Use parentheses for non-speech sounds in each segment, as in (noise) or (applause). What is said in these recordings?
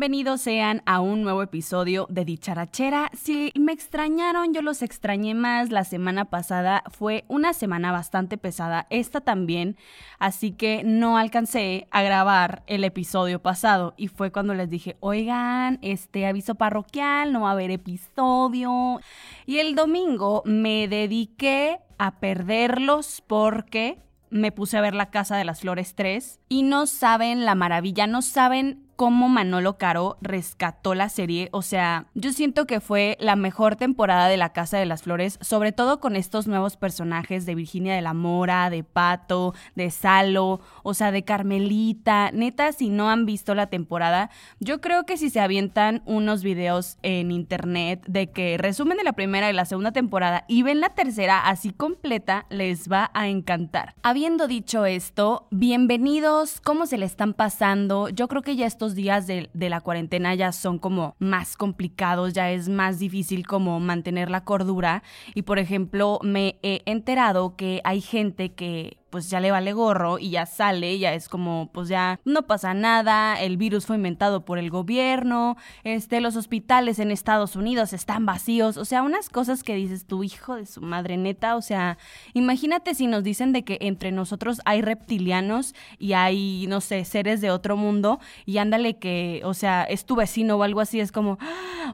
bienvenidos sean a un nuevo episodio de Dicharachera. Si me extrañaron, yo los extrañé más. La semana pasada fue una semana bastante pesada, esta también, así que no alcancé a grabar el episodio pasado y fue cuando les dije, oigan, este aviso parroquial, no va a haber episodio. Y el domingo me dediqué a perderlos porque me puse a ver La Casa de las Flores 3 y no saben la maravilla, no saben cómo Manolo Caro rescató la serie. O sea, yo siento que fue la mejor temporada de La Casa de las Flores, sobre todo con estos nuevos personajes de Virginia de la Mora, de Pato, de Salo, o sea, de Carmelita. Neta, si no han visto la temporada, yo creo que si se avientan unos videos en internet de que resumen de la primera y la segunda temporada y ven la tercera así completa, les va a encantar. Habiendo dicho esto, bienvenidos, ¿cómo se le están pasando? Yo creo que ya estos días de, de, la cuarentena ya son como más complicados, ya es más difícil como mantener la cordura. Y por ejemplo, me he enterado que hay gente que pues ya le vale gorro y ya sale, ya es como, pues ya no pasa nada, el virus fue inventado por el gobierno, este, los hospitales en Estados Unidos están vacíos, o sea, unas cosas que dices tu hijo de su madre neta, o sea, imagínate si nos dicen de que entre nosotros hay reptilianos y hay, no sé, seres de otro mundo y ándale que, o sea, es tu vecino o algo así, es como,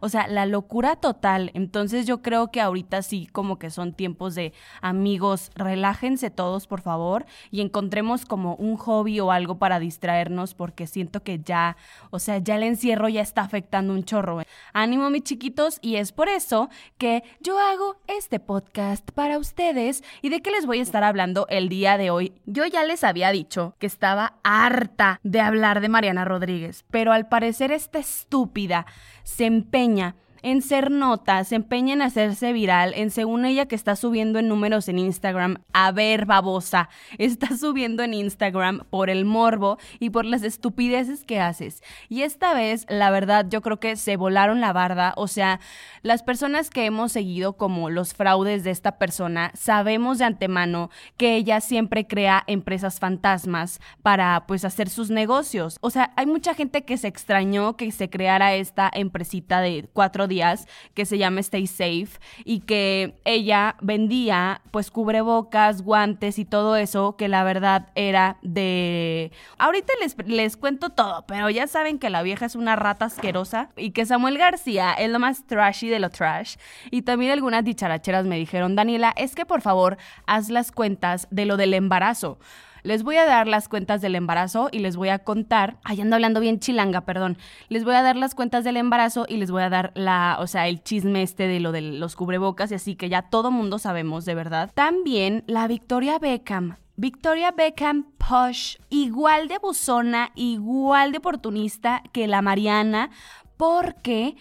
o sea, la locura total. Entonces yo creo que ahorita sí como que son tiempos de amigos, relájense todos, por favor y encontremos como un hobby o algo para distraernos porque siento que ya, o sea, ya el encierro ya está afectando un chorro. Ánimo mis chiquitos y es por eso que yo hago este podcast para ustedes y de qué les voy a estar hablando el día de hoy. Yo ya les había dicho que estaba harta de hablar de Mariana Rodríguez, pero al parecer esta estúpida se empeña en ser nota, se empeña en hacerse viral, en según ella que está subiendo en números en Instagram. A ver, babosa, (laughs) está subiendo en Instagram por el morbo y por las estupideces que haces. Y esta vez, la verdad, yo creo que se volaron la barda. O sea, las personas que hemos seguido como los fraudes de esta persona, sabemos de antemano que ella siempre crea empresas fantasmas para pues hacer sus negocios. O sea, hay mucha gente que se extrañó que se creara esta empresita de cuatro días que se llama Stay Safe y que ella vendía pues cubrebocas, guantes y todo eso que la verdad era de... Ahorita les, les cuento todo, pero ya saben que la vieja es una rata asquerosa y que Samuel García es lo más trashy de lo trash. Y también algunas dicharacheras me dijeron, Daniela, es que por favor haz las cuentas de lo del embarazo. Les voy a dar las cuentas del embarazo y les voy a contar, ay, ando hablando bien chilanga, perdón. Les voy a dar las cuentas del embarazo y les voy a dar la, o sea, el chisme este de lo de los cubrebocas y así que ya todo mundo sabemos de verdad. También la Victoria Beckham. Victoria Beckham Posh, igual de buzona, igual de oportunista que la Mariana, porque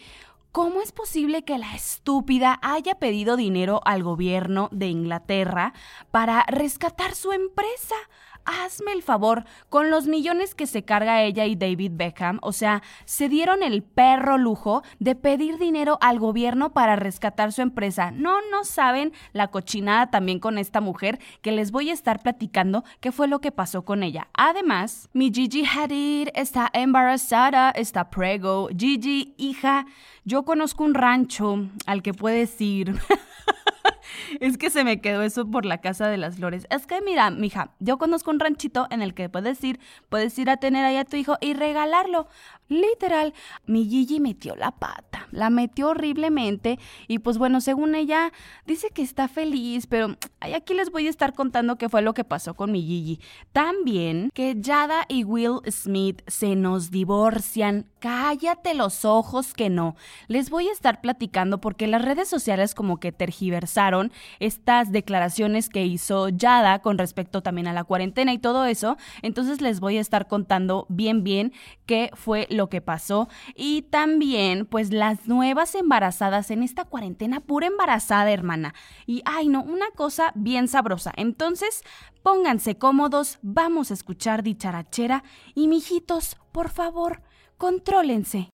¿Cómo es posible que la estúpida haya pedido dinero al gobierno de Inglaterra para rescatar su empresa? Hazme el favor, con los millones que se carga ella y David Beckham, o sea, se dieron el perro lujo de pedir dinero al gobierno para rescatar su empresa. No, no saben la cochinada también con esta mujer que les voy a estar platicando qué fue lo que pasó con ella. Además, mi Gigi Hadid está embarazada, está prego. Gigi, hija, yo conozco un rancho al que puedes ir. (laughs) (laughs) es que se me quedó eso por la casa de las flores. Es que mira, mija, yo conozco un ranchito en el que puedes ir, puedes ir a tener ahí a tu hijo y regalarlo. Literal, mi Gigi metió la pata, la metió horriblemente y pues bueno, según ella, dice que está feliz, pero aquí les voy a estar contando qué fue lo que pasó con mi Gigi. También que Yada y Will Smith se nos divorcian. Cállate los ojos que no. Les voy a estar platicando porque las redes sociales como que tergiversaron estas declaraciones que hizo Yada con respecto también a la cuarentena y todo eso. Entonces les voy a estar contando bien bien qué fue lo que pasó y también pues las nuevas embarazadas en esta cuarentena, pura embarazada hermana. Y ay no, una cosa bien sabrosa. Entonces, pónganse cómodos, vamos a escuchar dicharachera y mijitos, por favor, contrólense.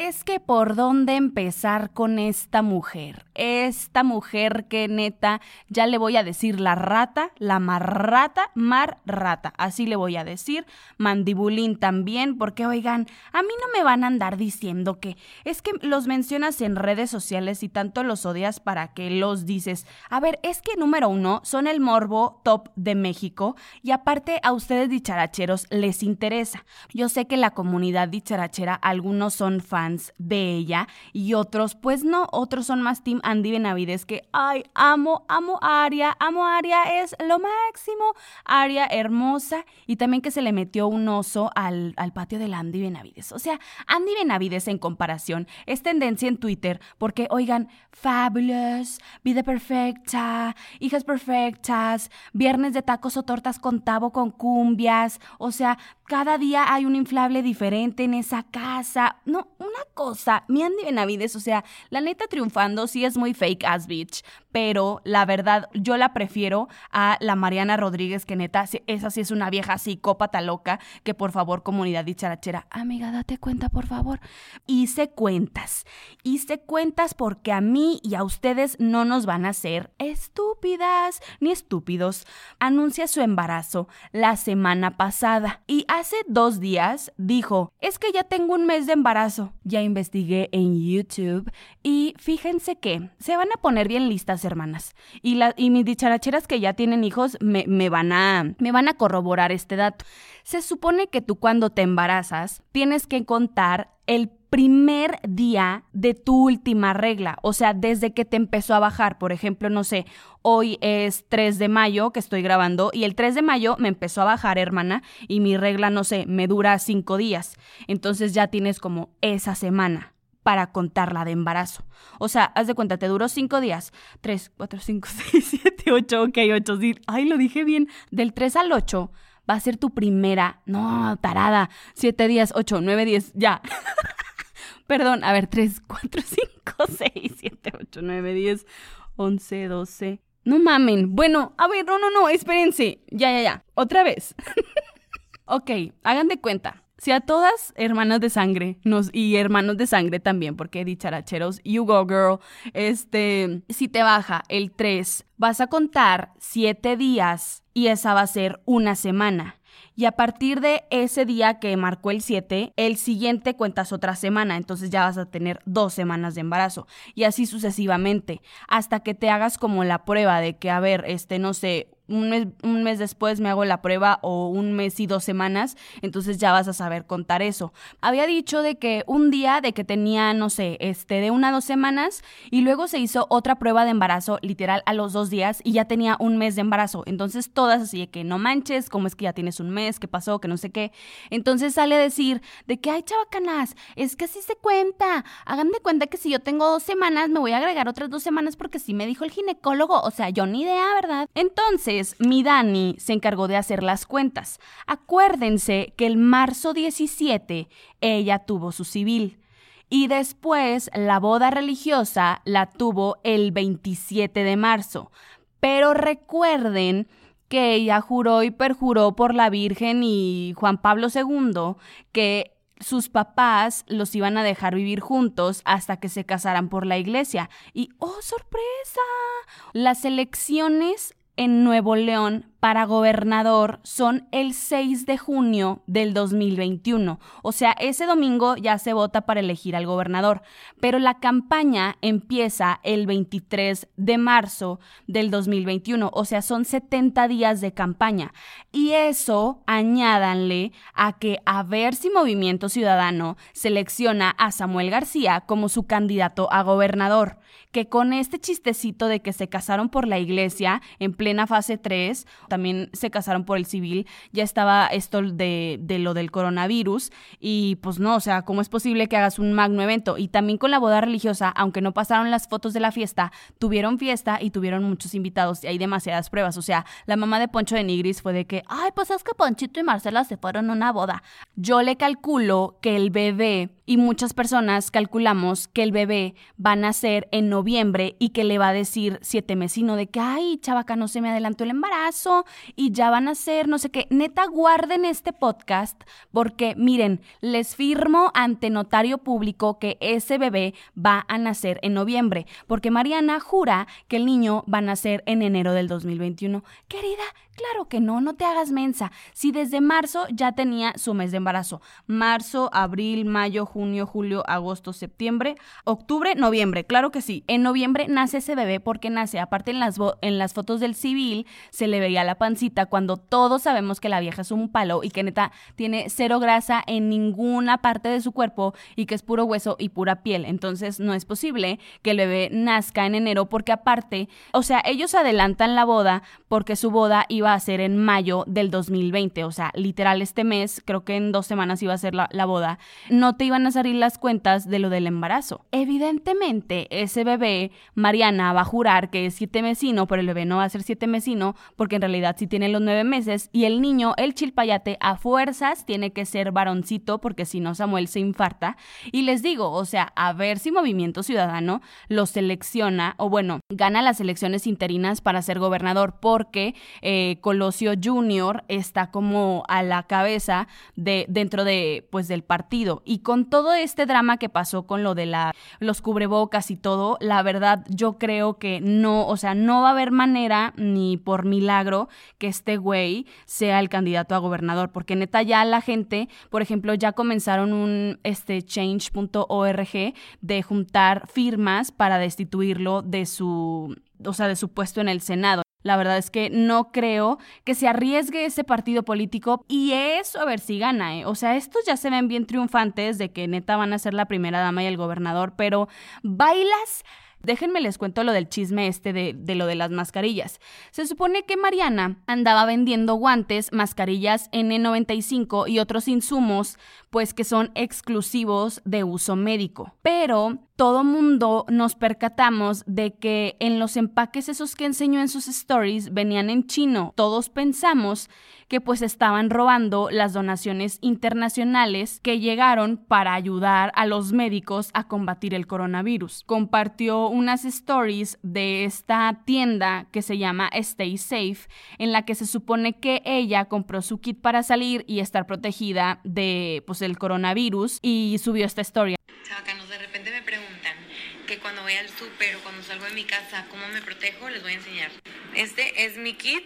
Es que por dónde empezar con esta mujer. esta mujer que neta, ya le voy a decir la rata, la marrata, mar rata, así le voy a decir, mandibulín también, porque oigan, a mí no me van a andar diciendo que es que los mencionas en redes sociales y tanto los odias para que los dices. A ver, es que número uno, son el morbo top de México y aparte a ustedes dicharacheros les interesa. Yo sé que la comunidad dicharachera, algunos son fans de ella y otros, pues no, otros son más Team Andy Benavides que, ay, amo, amo Aria, amo Aria, es lo máximo. Aria hermosa y también que se le metió un oso al, al patio de la Andy Benavides. O sea, Andy Benavides en comparación es tendencia en Twitter porque, oigan, fabulous, vida perfecta, hijas perfectas, viernes de tacos o tortas con tabo con cumbias, o sea, cada día hay un inflable diferente en esa casa. No, una cosa, mi Andy Benavides, o sea, la neta triunfando sí es muy fake as bitch, pero la verdad yo la prefiero a la Mariana Rodríguez, que neta, esa sí es una vieja psicópata loca, que por favor, comunidad dicharachera, amiga, date cuenta, por favor. Hice cuentas, hice cuentas porque a mí y a ustedes no nos van a hacer estúpidas ni estúpidos. Anuncia su embarazo la semana pasada y hace dos días dijo, es que ya tengo un mes de embarazo. Ya investigué en YouTube y fíjense que se van a poner bien listas, hermanas. Y, y mis dicharacheras que ya tienen hijos me, me, van a, me van a corroborar este dato. Se supone que tú cuando te embarazas tienes que contar el primer día de tu última regla, o sea, desde que te empezó a bajar, por ejemplo, no sé, hoy es 3 de mayo que estoy grabando y el 3 de mayo me empezó a bajar, hermana, y mi regla, no sé, me dura 5 días, entonces ya tienes como esa semana para contarla de embarazo. O sea, haz de cuenta, te duró 5 días. 3, 4, 5, 6, 7, 8, ok, 8. Ay, lo dije bien. Del 3 al 8 va a ser tu primera. No, tarada. 7 días, 8, 9, 10, ya. (laughs) Perdón, a ver, 3, 4, 5, 6, 7, 8, 9, 10, 11, 12. No mamen. Bueno, a ver, no, no, no, espérense. Ya, ya, ya. Otra vez. (laughs) ok, hagan de cuenta. Si a todas hermanas de sangre nos, y hermanos de sangre también, porque dicharacheros, you go girl, este, si te baja el 3, vas a contar 7 días y esa va a ser una semana. Y a partir de ese día que marcó el 7, el siguiente cuentas otra semana, entonces ya vas a tener dos semanas de embarazo. Y así sucesivamente, hasta que te hagas como la prueba de que, a ver, este, no sé, un mes, un mes, después me hago la prueba o un mes y dos semanas, entonces ya vas a saber contar eso. Había dicho de que un día de que tenía, no sé, este, de una a dos semanas y luego se hizo otra prueba de embarazo literal a los dos días y ya tenía un mes de embarazo. Entonces todas así de que no manches, cómo es que ya tienes un mes, qué pasó, que no sé qué. Entonces sale a decir de que, hay chavacanas, es que así se cuenta. Hagan de cuenta que si yo tengo dos semanas, me voy a agregar otras dos semanas porque sí me dijo el ginecólogo. O sea, yo ni idea, ¿verdad? Entonces, mi Dani se encargó de hacer las cuentas. Acuérdense que el marzo 17 ella tuvo su civil. Y después la boda religiosa la tuvo el 27 de marzo. Pero recuerden que ella juró y perjuró por la Virgen y Juan Pablo II que sus papás los iban a dejar vivir juntos hasta que se casaran por la iglesia. Y, oh, sorpresa, las elecciones en Nuevo León para gobernador son el 6 de junio del 2021. O sea, ese domingo ya se vota para elegir al gobernador, pero la campaña empieza el 23 de marzo del 2021. O sea, son 70 días de campaña. Y eso añádanle a que a ver si Movimiento Ciudadano selecciona a Samuel García como su candidato a gobernador, que con este chistecito de que se casaron por la iglesia en plena fase 3, también se casaron por el civil, ya estaba esto de, de lo del coronavirus y pues no, o sea, ¿cómo es posible que hagas un magno evento? Y también con la boda religiosa, aunque no pasaron las fotos de la fiesta, tuvieron fiesta y tuvieron muchos invitados y hay demasiadas pruebas, o sea, la mamá de Poncho de Nigris fue de que, ay, pues es que Ponchito y Marcela se fueron a una boda. Yo le calculo que el bebé y muchas personas calculamos que el bebé va a nacer en noviembre y que le va a decir siete mesino de que, ay, chavaca, no sé me adelantó el embarazo y ya van a ser, no sé qué. Neta, guarden este podcast porque miren, les firmo ante notario público que ese bebé va a nacer en noviembre, porque Mariana jura que el niño va a nacer en enero del 2021. Querida, Claro que no, no te hagas mensa. Si desde marzo ya tenía su mes de embarazo. Marzo, abril, mayo, junio, julio, agosto, septiembre, octubre, noviembre. Claro que sí. En noviembre nace ese bebé porque nace. Aparte en las, en las fotos del se le veía la pancita cuando todos sabemos que la vieja es un palo y que neta tiene cero grasa en ninguna parte de su cuerpo y que es puro hueso y pura piel. Entonces no es posible que el bebé nazca en enero porque aparte, o sea, ellos adelantan la boda porque su boda iba a ser en mayo del 2020, o sea, literal este mes, creo que en dos semanas iba a ser la, boda, no te iban a salir las cuentas de lo del embarazo. Evidentemente, ese bebé, Mariana va a jurar que es siete mesino, pero el bebé no va a ser siete mesino, porque en realidad sí tiene los nueve meses, y el niño, el chilpayate, a fuerzas tiene que ser varoncito, porque si no Samuel se infarta. Y les digo, o sea, a ver si Movimiento Ciudadano lo selecciona, o bueno, gana las elecciones interinas para ser gobernador, porque eh, Colosio Jr. está como a la cabeza de dentro de pues del partido y con todo este drama que pasó con lo de la los cubrebocas y todo, la verdad yo creo que no, o sea, no va a haber manera ni por milagro que este güey sea el candidato a gobernador, porque neta ya la gente, por ejemplo, ya comenzaron un este change.org de juntar firmas para destituirlo de su o sea, de su puesto en el Senado. La verdad es que no creo que se arriesgue ese partido político y eso a ver si gana, ¿eh? O sea, estos ya se ven bien triunfantes de que neta van a ser la primera dama y el gobernador, pero bailas Déjenme les cuento lo del chisme este de, lo de las mascarillas. Se supone que Mariana andaba vendiendo guantes, mascarillas N95 y otros insumos, pues que son exclusivos de uso médico. Pero todo mundo nos percatamos de que en los empaques esos que enseñó en sus stories venían en chino. Todos pensamos que pues estaban robando las donaciones internacionales que llegaron para ayudar a los médicos a combatir el coronavirus. Compartió unas stories de esta tienda que se llama Stay Safe, en la que se supone que ella compró su kit para salir y estar protegida de pues el coronavirus y subió esta historia. de repente me preguntan que cuando voy al súper o cuando salgo de mi casa, ¿cómo me protejo? Les voy a enseñar. Este es mi kit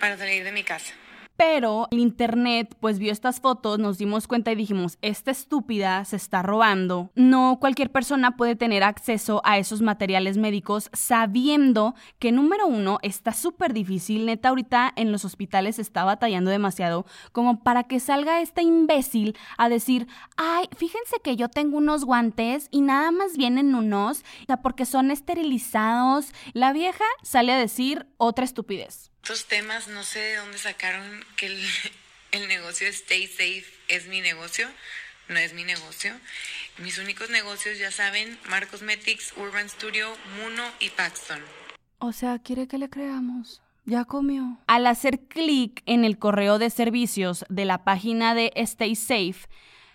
para salir de mi casa. Pero el internet pues vio estas fotos, nos dimos cuenta y dijimos, esta estúpida se está robando. No cualquier persona puede tener acceso a esos materiales médicos sabiendo que número uno está súper difícil. Neta, ahorita en los hospitales está batallando demasiado como para que salga esta imbécil a decir, ay, fíjense que yo tengo unos guantes y nada más vienen unos, porque son esterilizados. La vieja sale a decir otra estupidez estos temas, no sé de dónde sacaron que el, (laughs) el negocio Stay Safe es mi negocio. No es mi negocio. Mis únicos negocios, ya saben, Mar Cosmetics, Urban Studio, Muno y Paxton. O sea, quiere que le creamos. Ya comió. Al hacer clic en el correo de servicios de la página de Stay Safe,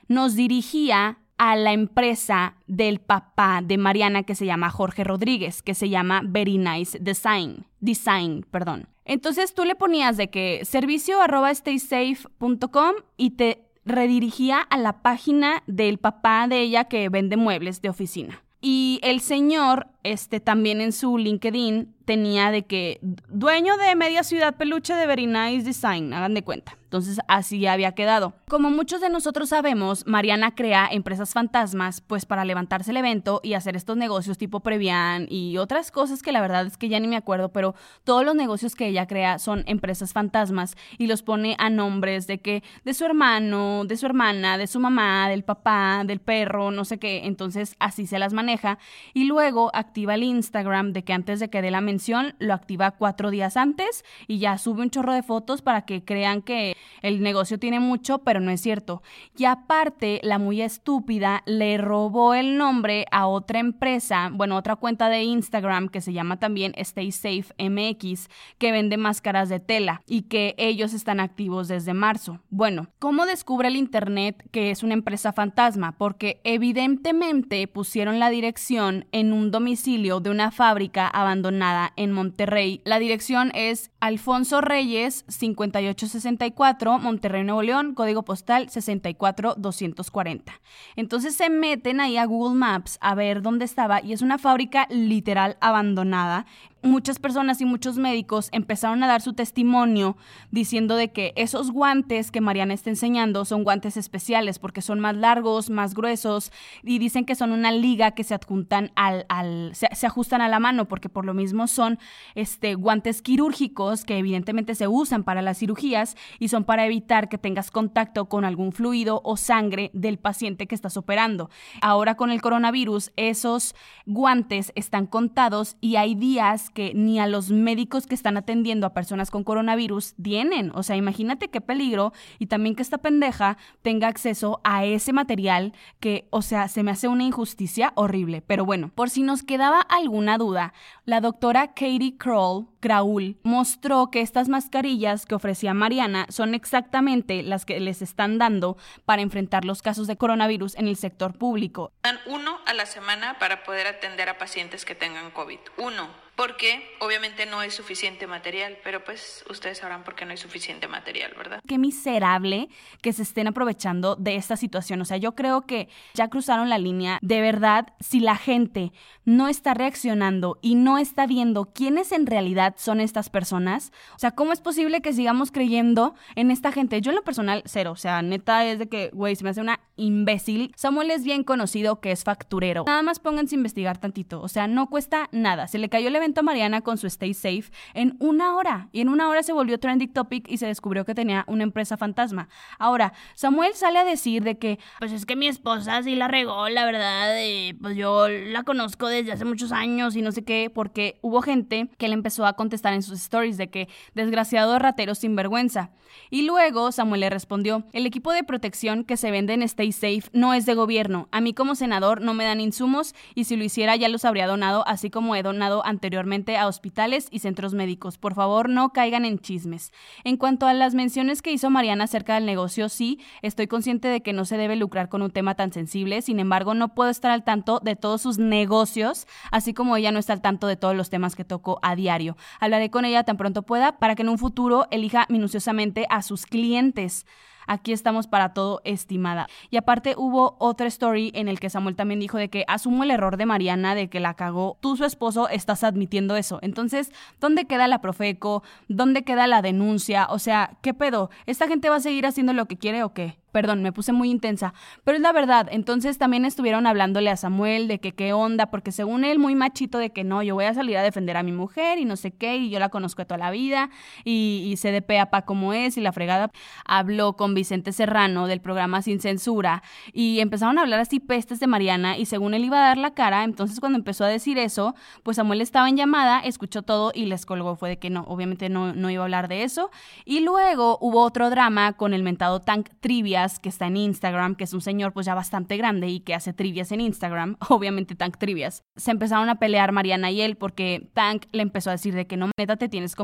nos dirigía a la empresa del papá de Mariana que se llama Jorge Rodríguez, que se llama Very Nice Design. Design, perdón. Entonces tú le ponías de que servicio arroba staysafe.com y te redirigía a la página del papá de ella que vende muebles de oficina. Y el señor, este, también en su LinkedIn tenía de que dueño de media ciudad peluche de Very Nice Design, hagan de cuenta. Entonces así había quedado. Como muchos de nosotros sabemos, Mariana crea empresas fantasmas pues para levantarse el evento y hacer estos negocios tipo Previan y otras cosas que la verdad es que ya ni me acuerdo, pero todos los negocios que ella crea son empresas fantasmas y los pone a nombres de que de su hermano, de su hermana, de su mamá, del papá, del perro, no sé qué. Entonces así se las maneja y luego activa el Instagram de que antes de que dé la mención lo activa cuatro días antes y ya sube un chorro de fotos para que crean que el negocio tiene mucho, pero no es cierto. Y aparte, la muy estúpida le robó el nombre a otra empresa, bueno, otra cuenta de Instagram que se llama también Stay Safe MX, que vende máscaras de tela y que ellos están activos desde marzo. Bueno, ¿cómo descubre el Internet que es una empresa fantasma? Porque evidentemente pusieron la dirección en un domicilio de una fábrica abandonada en Monterrey. La dirección es Alfonso Reyes 5864, Monterrey, Nuevo León, código postal 64240. Entonces se meten ahí a Google Maps a ver dónde estaba y es una fábrica literal abandonada muchas personas y muchos médicos empezaron a dar su testimonio diciendo de que esos guantes que Mariana está enseñando son guantes especiales porque son más largos, más gruesos y dicen que son una liga que se adjuntan al, al se, ajustan a la mano porque por lo mismo son este guantes quirúrgicos que evidentemente se usan para las cirugías y son para evitar que tengas contacto con algún fluido o sangre del paciente que estás operando. Ahora con el coronavirus esos guantes están contados y hay días que ni a los médicos que están atendiendo a personas con coronavirus tienen. O sea, imagínate qué peligro y también que esta pendeja tenga acceso a ese material que, o sea, se me hace una injusticia horrible. Pero bueno, por si nos quedaba alguna duda, la doctora Katie Kroll, Kraul, mostró que estas mascarillas que ofrecía Mariana son exactamente las que les están dando para enfrentar los casos de coronavirus en el sector público. Dan uno a la semana para poder atender a pacientes que tengan COVID. Uno porque obviamente no hay suficiente material, pero pues ustedes sabrán por qué no hay suficiente material, ¿verdad? Qué miserable que se estén aprovechando de esta situación. O sea, yo creo que ya cruzaron la línea. De verdad, si la gente no está reaccionando y no está viendo quiénes en realidad son estas personas, o sea, ¿cómo es posible que sigamos creyendo en esta gente? Yo en lo personal, cero. O sea, neta es de que, güey, se me hace una imbécil. Samuel es bien conocido que es facturero. Nada más pónganse a investigar tantito. O sea, no cuesta nada. Se le cayó el evento a Mariana con su Stay Safe en una hora. Y en una hora se volvió trending topic y se descubrió que tenía una empresa fantasma. Ahora, Samuel sale a decir de que, pues es que mi esposa sí la regó, la verdad, pues yo la conozco desde hace muchos años y no sé qué, porque hubo gente que le empezó a contestar en sus stories de que, desgraciado ratero sin vergüenza. Y luego Samuel le respondió, el equipo de protección que se vende en Stay Safe no es de gobierno. A mí como senador no me dan insumos y si lo hiciera ya los habría donado, así como he donado anteriormente a hospitales y centros médicos. Por favor, no caigan en chismes. En cuanto a las menciones que hizo Mariana acerca del negocio, sí, estoy consciente de que no se debe lucrar con un tema tan sensible, sin embargo, no puedo estar al tanto de todos sus negocios, así como ella no está al tanto de todos los temas que toco a diario. Hablaré con ella tan pronto pueda para que en un futuro elija minuciosamente a sus clientes. Aquí estamos para todo, estimada. Y aparte hubo otra story en el que Samuel también dijo de que asumo el error de Mariana, de que la cagó. Tú, su esposo, estás admitiendo eso. Entonces, ¿dónde queda la Profeco? ¿Dónde queda la denuncia? O sea, ¿qué pedo? ¿Esta gente va a seguir haciendo lo que quiere o qué? Perdón, me puse muy intensa, pero es la verdad. Entonces también estuvieron hablándole a Samuel de que qué onda, porque según él muy machito de que no, yo voy a salir a defender a mi mujer y no sé qué, y yo la conozco de toda la vida y, y sé de pe a pa cómo es y la fregada. Habló con Vicente Serrano del programa Sin Censura y empezaron a hablar así pestes de Mariana y según él iba a dar la cara, entonces cuando empezó a decir eso, pues Samuel estaba en llamada, escuchó todo y les colgó. Fue de que no, obviamente no, no iba a hablar de eso. Y luego hubo otro drama con el mentado Tank Trivia que está en Instagram, que es un señor pues ya bastante grande y que hace trivias en Instagram, (laughs) obviamente Tank Trivias. Se empezaron a pelear Mariana y él porque Tank le empezó a decir de que no, neta, te tienes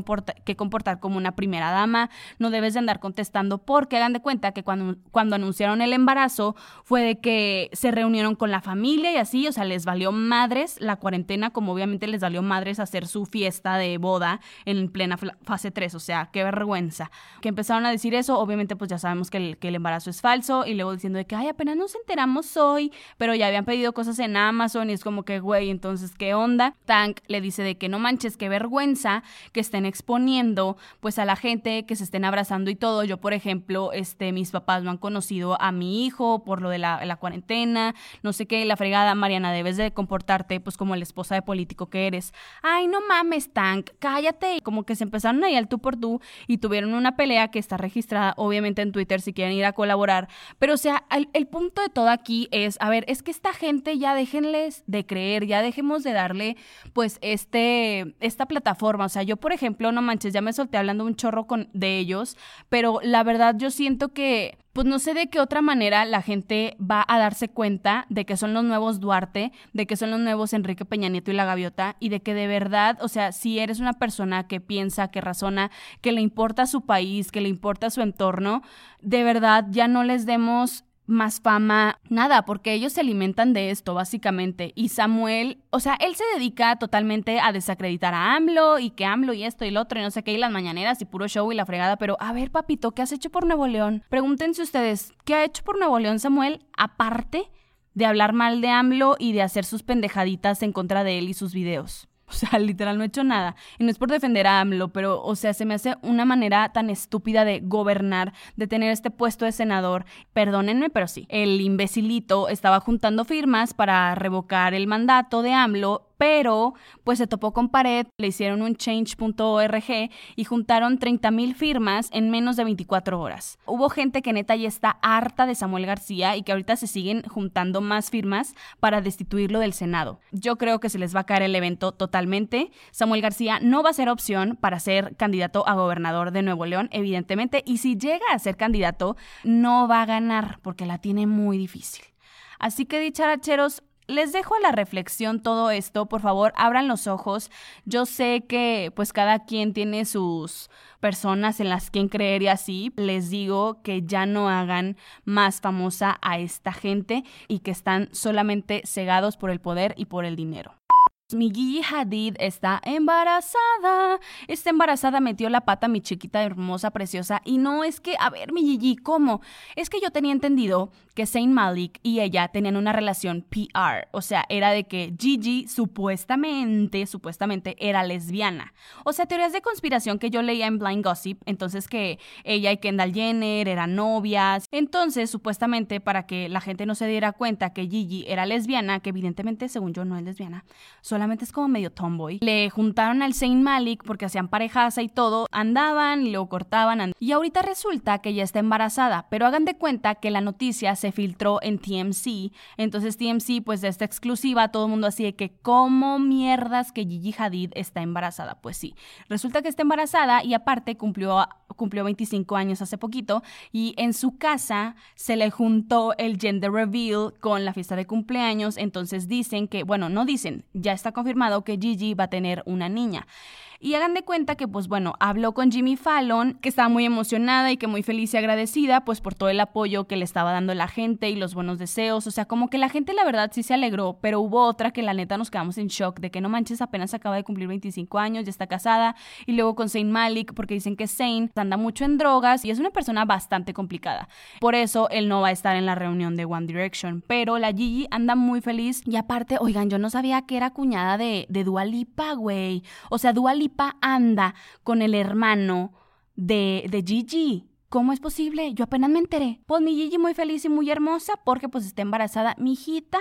que comportar como una primera dama, no debes de andar contestando porque hagan de cuenta que cuando, anunciaron el embarazo fue de que se reunieron con la familia y así, o sea, les valió madres la cuarentena, como obviamente les valió madres hacer su fiesta de boda en plena fase 3, o sea, qué vergüenza. Que empezaron a decir eso, obviamente pues ya sabemos que el embarazo es falso y luego diciendo de que, ay, apenas nos enteramos hoy, pero ya habían pedido cosas en Amazon y es como que, güey, entonces, ¿qué onda? Tank le dice de que no manches, qué vergüenza que estén exponiendo pues a la gente, que se estén abrazando y todo. Yo, por ejemplo, este, mis papás no han conocido a mi hijo por lo de la, cuarentena, no sé qué, la fregada, Mariana, debes de comportarte pues como la esposa de político que eres. Ay, no mames, Tank, cállate. Como que se empezaron ahí al tú por tú y tuvieron una pelea que está registrada obviamente en Twitter si quieren ir a colaborar pero, o sea, el, punto de todo aquí es, a ver, es que esta gente ya déjenles de creer, ya dejemos de darle, pues, este, esta plataforma. O sea, yo, por ejemplo, no manches, ya me solté hablando un chorro con, de ellos, pero la verdad yo siento que pues no sé de qué otra manera la gente va a darse cuenta de que son los nuevos Duarte, de que son los nuevos Enrique Peña Nieto y la Gaviota, y de que de verdad, o sea, si eres una persona que piensa, que razona, que le importa su país, que le importa su entorno, de verdad ya no les demos más fama, nada, porque ellos se alimentan de esto, básicamente. Y Samuel, o sea, él se dedica totalmente a desacreditar a AMLO y que AMLO y esto y lo otro y no sé qué, y las mañaneras y puro show y la fregada. Pero, a ver, papito, ¿qué has hecho por Nuevo León? Pregúntense ustedes, ¿qué ha hecho por Nuevo León Samuel aparte de hablar mal de AMLO y de hacer sus pendejaditas en contra de él y sus videos? (laughs) O sea, literal no he hecho nada. Y no es por defender a AMLO, pero, o sea, se me hace una manera tan estúpida de gobernar, de tener este puesto de senador. Perdónenme, pero sí. El imbecilito estaba juntando firmas para revocar el mandato de AMLO pero pues se topó con pared, le hicieron un change.org y juntaron 30 mil firmas en menos de 24 horas. Hubo gente que neta ya está harta de Samuel García y que ahorita se siguen juntando más firmas para destituirlo del Senado. Yo creo que se les va a caer el evento totalmente. Samuel García no va a ser opción para ser candidato a gobernador de Nuevo León, evidentemente, y si llega a ser candidato, no va a ganar porque la tiene muy difícil. Así que dicharacheros, les dejo a la reflexión todo esto, por favor, abran los ojos. Yo sé que pues cada quien tiene sus personas en las que creer y así. Les digo que ya no hagan más famosa a esta gente y que están solamente cegados por el poder y por el dinero. Mi Gigi Hadid está embarazada. Está embarazada, metió la pata mi chiquita hermosa, preciosa. Y no es que, a ver, mi Gigi, ¿cómo? Es que yo tenía entendido que Saint Malik y ella tenían una relación PR. O sea, era de que Gigi supuestamente, supuestamente era lesbiana. O sea, teorías de conspiración que yo leía en Blind Gossip. Entonces que ella y Kendall Jenner eran novias. Entonces, supuestamente, para que la gente no se diera cuenta que Gigi era lesbiana, que evidentemente, según yo, no es lesbiana, solamente es como medio tomboy. Le juntaron al Saint Malik porque hacían parejaza y todo, andaban y luego cortaban. Y ahorita resulta que ya está embarazada, pero hagan de cuenta que la noticia se filtró en TMC. Entonces TMC, pues de esta exclusiva, todo el mundo así de que, ¿cómo mierdas que Gigi Hadid está embarazada? Pues sí, resulta que está embarazada y aparte cumplió, cumplió 25 años hace poquito y en su casa se le juntó el gender reveal con la fiesta de cumpleaños. Entonces dicen que, bueno, no dicen, ya está confirmado que Gigi va a tener una niña. Y hagan de cuenta que, pues bueno, habló con Jimmy Fallon, que estaba muy emocionada y que muy feliz y agradecida, pues por todo el apoyo que le estaba dando la gente y los buenos deseos. O sea, como que la gente, la verdad, sí se alegró, pero hubo otra que la neta nos quedamos en shock de que no manches, apenas acaba de cumplir 25 años, ya está casada. Y luego con Zayn Malik, porque dicen que Zayn anda mucho en drogas y es una persona bastante complicada. Por eso él no va a estar en la reunión de One Direction. Pero la Gigi anda muy feliz y aparte, oigan, yo no sabía que era cuñada de, de Dua Lipa, güey. O sea, Anda con el hermano de, de Gigi. ¿Cómo es posible? Yo apenas me enteré. Pues mi Gigi muy feliz y muy hermosa porque pues está embarazada. Mi hijita,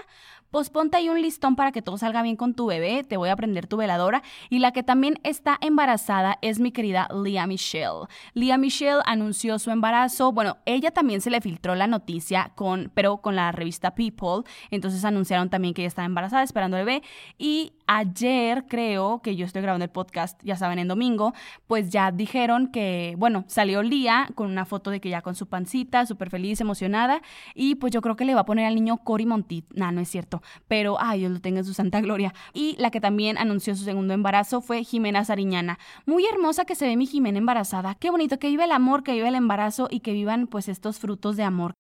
pues ponte ahí un listón para que todo salga bien con tu bebé. Te voy a prender tu veladora. Y la que también está embarazada es mi querida Leah Michelle. Leah Michelle anunció su embarazo. Bueno, ella también se le filtró la noticia con, pero con la revista People. Entonces anunciaron también que ella estaba embarazada, esperando bebé. Y ayer creo que yo estoy grabando el podcast, ya saben, en domingo, pues ya dijeron que, bueno, salió Lía con una foto de que ya con su pancita, súper feliz, emocionada, y pues yo creo que le va a poner al niño Cory Montit, nah, no es cierto, pero, ay, Dios lo tenga en su santa gloria. Y la que también anunció su segundo embarazo fue Jimena Sariñana. Muy hermosa que se ve mi Jimena embarazada, qué bonito que vive el amor, que vive el embarazo y que vivan pues estos frutos de amor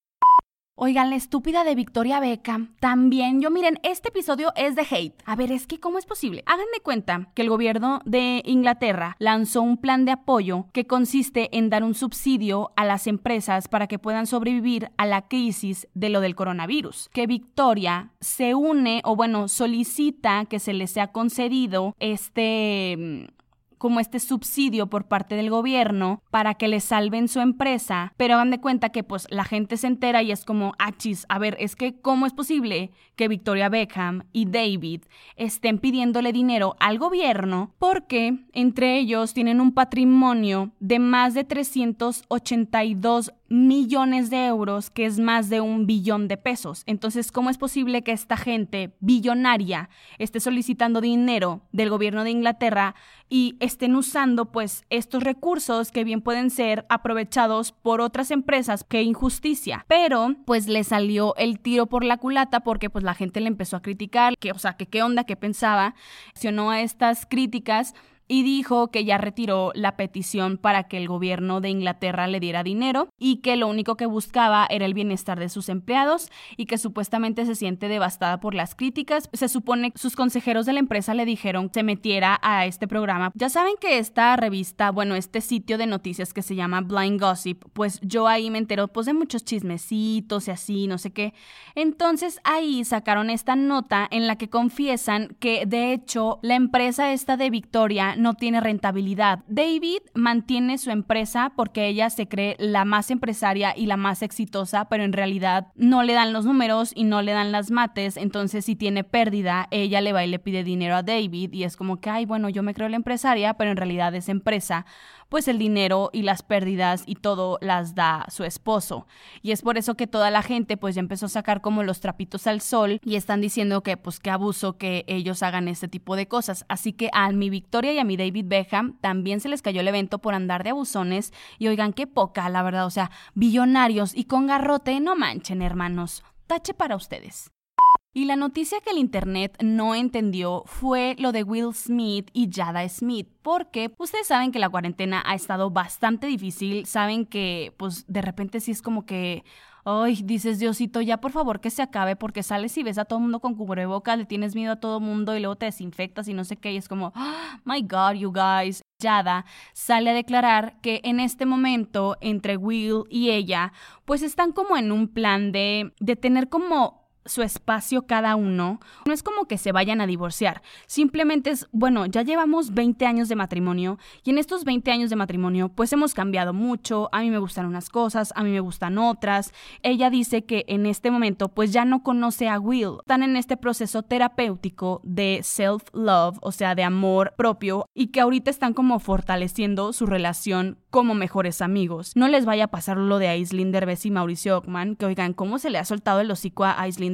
Oigan, la estúpida de Victoria Beckham. También, yo miren, este episodio es de hate. A ver, es que ¿cómo es posible? Hagan de cuenta que el gobierno de Inglaterra lanzó un plan de apoyo que consiste en dar un subsidio a las empresas para que puedan sobrevivir a la crisis de lo del coronavirus. Que Victoria se une o bueno, solicita que se le sea concedido este como este subsidio por parte del gobierno para que le salven su empresa, pero hagan de cuenta que pues la gente se entera y es como, achis, a ver, es que ¿cómo es posible que Victoria Beckham y David estén pidiéndole dinero al gobierno porque entre ellos tienen un patrimonio de más de 382 millones de euros, que es más de un billón de pesos. Entonces, ¿cómo es posible que esta gente billonaria esté solicitando dinero del gobierno de Inglaterra y estén usando pues estos recursos que bien pueden ser aprovechados por otras empresas? ¡Qué injusticia! Pero pues le salió el tiro por la culata porque pues la gente le empezó a criticar, que o sea, que qué onda, qué pensaba, no a estas críticas y dijo que ya retiró la petición para que el gobierno de Inglaterra le diera dinero y que lo único que buscaba era el bienestar de sus empleados y que supuestamente se siente devastada por las críticas. Se supone que sus consejeros de la empresa le dijeron que se metiera a este programa. Ya saben que esta revista, bueno, este sitio de noticias que se llama Blind Gossip, pues yo ahí me entero pues de muchos chismecitos y así, no sé qué. Entonces ahí sacaron esta nota en la que confiesan que de hecho la empresa esta de Victoria no tiene rentabilidad. David mantiene su empresa porque ella se cree la más empresaria y la más exitosa, pero en realidad no le dan los números y no le dan las mates, entonces si tiene pérdida, ella le va y le pide dinero a David y es como que, ay, bueno, yo me creo la empresaria, pero en realidad es empresa pues el dinero y las pérdidas y todo las da su esposo. Y es por eso que toda la gente pues ya empezó a sacar como los trapitos al sol y están diciendo que pues qué abuso que ellos hagan este tipo de cosas. Así que a mi Victoria y a mi David Beckham también se les cayó el evento por andar de abusones y oigan qué poca, la verdad, o sea, billonarios y con garrote, no manchen hermanos. Tache para ustedes. Y la noticia que el Internet no entendió fue lo de Will Smith y Jada Smith, porque ustedes saben que la cuarentena ha estado bastante difícil, saben que pues de repente sí es como que... Ay, dices Diosito, ya por favor que se acabe porque sales y ves a todo mundo con cubrebocas, le tienes miedo a todo mundo y luego te desinfectas y no sé qué, y es como, oh, my God, you guys. Yada sale a declarar que en este momento entre Will y ella, pues están como en un plan de, de tener como su espacio cada uno, no es como que se vayan a divorciar, simplemente es, bueno, ya llevamos 20 años de matrimonio y en estos 20 años de matrimonio pues hemos cambiado mucho, a mí me gustan unas cosas, a mí me gustan otras, ella dice que en este momento pues ya no conoce a Will, están en este proceso terapéutico de self-love, o sea, de amor propio y que ahorita están como fortaleciendo su relación como mejores amigos. No les vaya a pasar lo de Aislinn Derbez y Mauricio Ockman, que oigan, ¿cómo se le ha soltado el hocico a Aislinn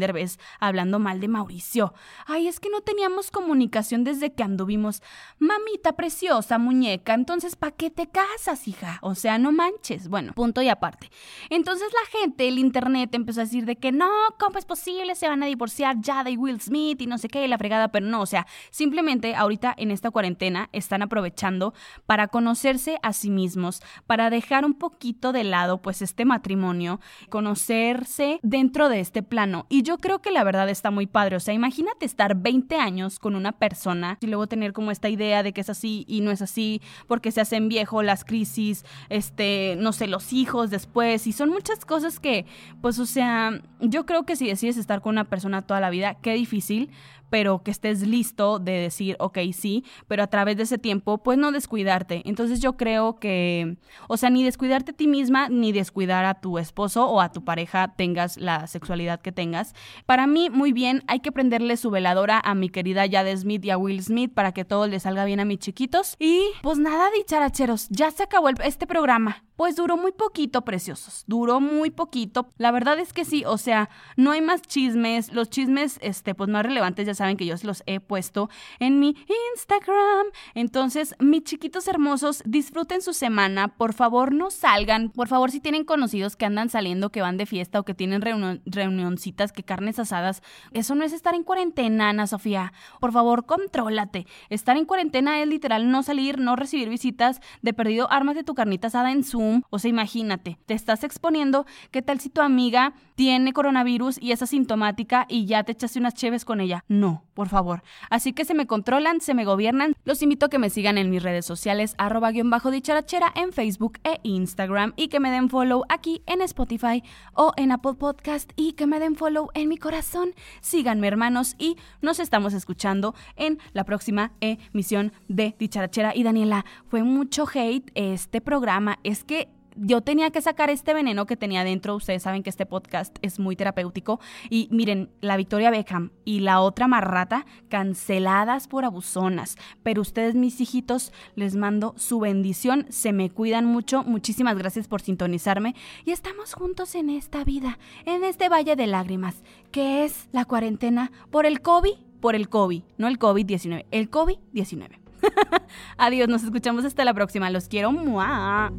Hablando mal de Mauricio? Ay, es que no teníamos comunicación desde que anduvimos. Mamita preciosa, muñeca, entonces ¿para qué te casas, hija? O sea, no manches. Bueno, punto y aparte. Entonces la gente, el internet empezó a decir de que no, ¿cómo es posible? Se van a divorciar Jada y Will Smith y no sé qué, y la fregada, pero no, o sea, simplemente ahorita en esta cuarentena están aprovechando para conocerse a sí mismos para dejar un poquito de lado pues este matrimonio, conocerse dentro de este plano. Y yo creo que la verdad está muy padre, o sea, imagínate estar 20 años con una persona y luego tener como esta idea de que es así y no es así porque se hacen viejo las crisis, este, no sé, los hijos después y son muchas cosas que pues o sea, yo creo que si decides estar con una persona toda la vida, qué difícil, pero que estés listo de decir, ok, sí, pero a través de ese tiempo, pues no descuidarte. Entonces yo creo que, o sea, ni descuidarte a ti misma, ni descuidar a tu esposo o a tu pareja, tengas la sexualidad que tengas. Para mí, muy bien, hay que prenderle su veladora a mi querida Jade Smith y a Will Smith para que todo les salga bien a mis chiquitos. Y pues nada, dicharacheros, ya se acabó este programa. Pues duró muy poquito, preciosos. Duró muy poquito. La verdad es que sí, o sea, no hay más chismes. Los chismes, este, pues más relevantes, ya saben que yo los he puesto en mi Instagram. Entonces, mis chiquitos hermosos, disfruten su semana. Por favor, no salgan. Por favor, si tienen conocidos que andan saliendo, que van de fiesta o que tienen reunioncitas, que carnes asadas, eso no es estar en cuarentena, Ana Sofía. Por favor, contrólate. Estar en cuarentena es literal no salir, no recibir visitas, de perdido armas de tu carnita asada en O sea, imagínate, te estás exponiendo. ¿Qué tal si tu amiga tiene coronavirus y es asintomática y ya te echaste unas cheves con ella? No, por favor. Así que se me controlan, se me gobiernan. Los invito a que me sigan en mis redes sociales, arroba guion bajo dicharachera en Facebook e Instagram y que me den follow aquí en Spotify o en Apple Podcast y que me den follow en mi corazón. Síganme, hermanos, y nos estamos escuchando en la próxima emisión de Dicharachera. Y Daniela, fue mucho hate este programa. Es que yo tenía que sacar este veneno que tenía dentro. Ustedes saben que este podcast es muy terapéutico. Y miren, la Victoria Beckham y la otra marrata canceladas por abusonas. Pero ustedes, mis hijitos, les mando su bendición. Se me cuidan mucho. Muchísimas gracias por sintonizarme. Y estamos juntos en esta vida, en este valle de lágrimas, que es la cuarentena por el COVID. Por el COVID, no el COVID-19, el COVID-19. (laughs) Adiós, nos escuchamos hasta la próxima. Los quiero. ¡Mua!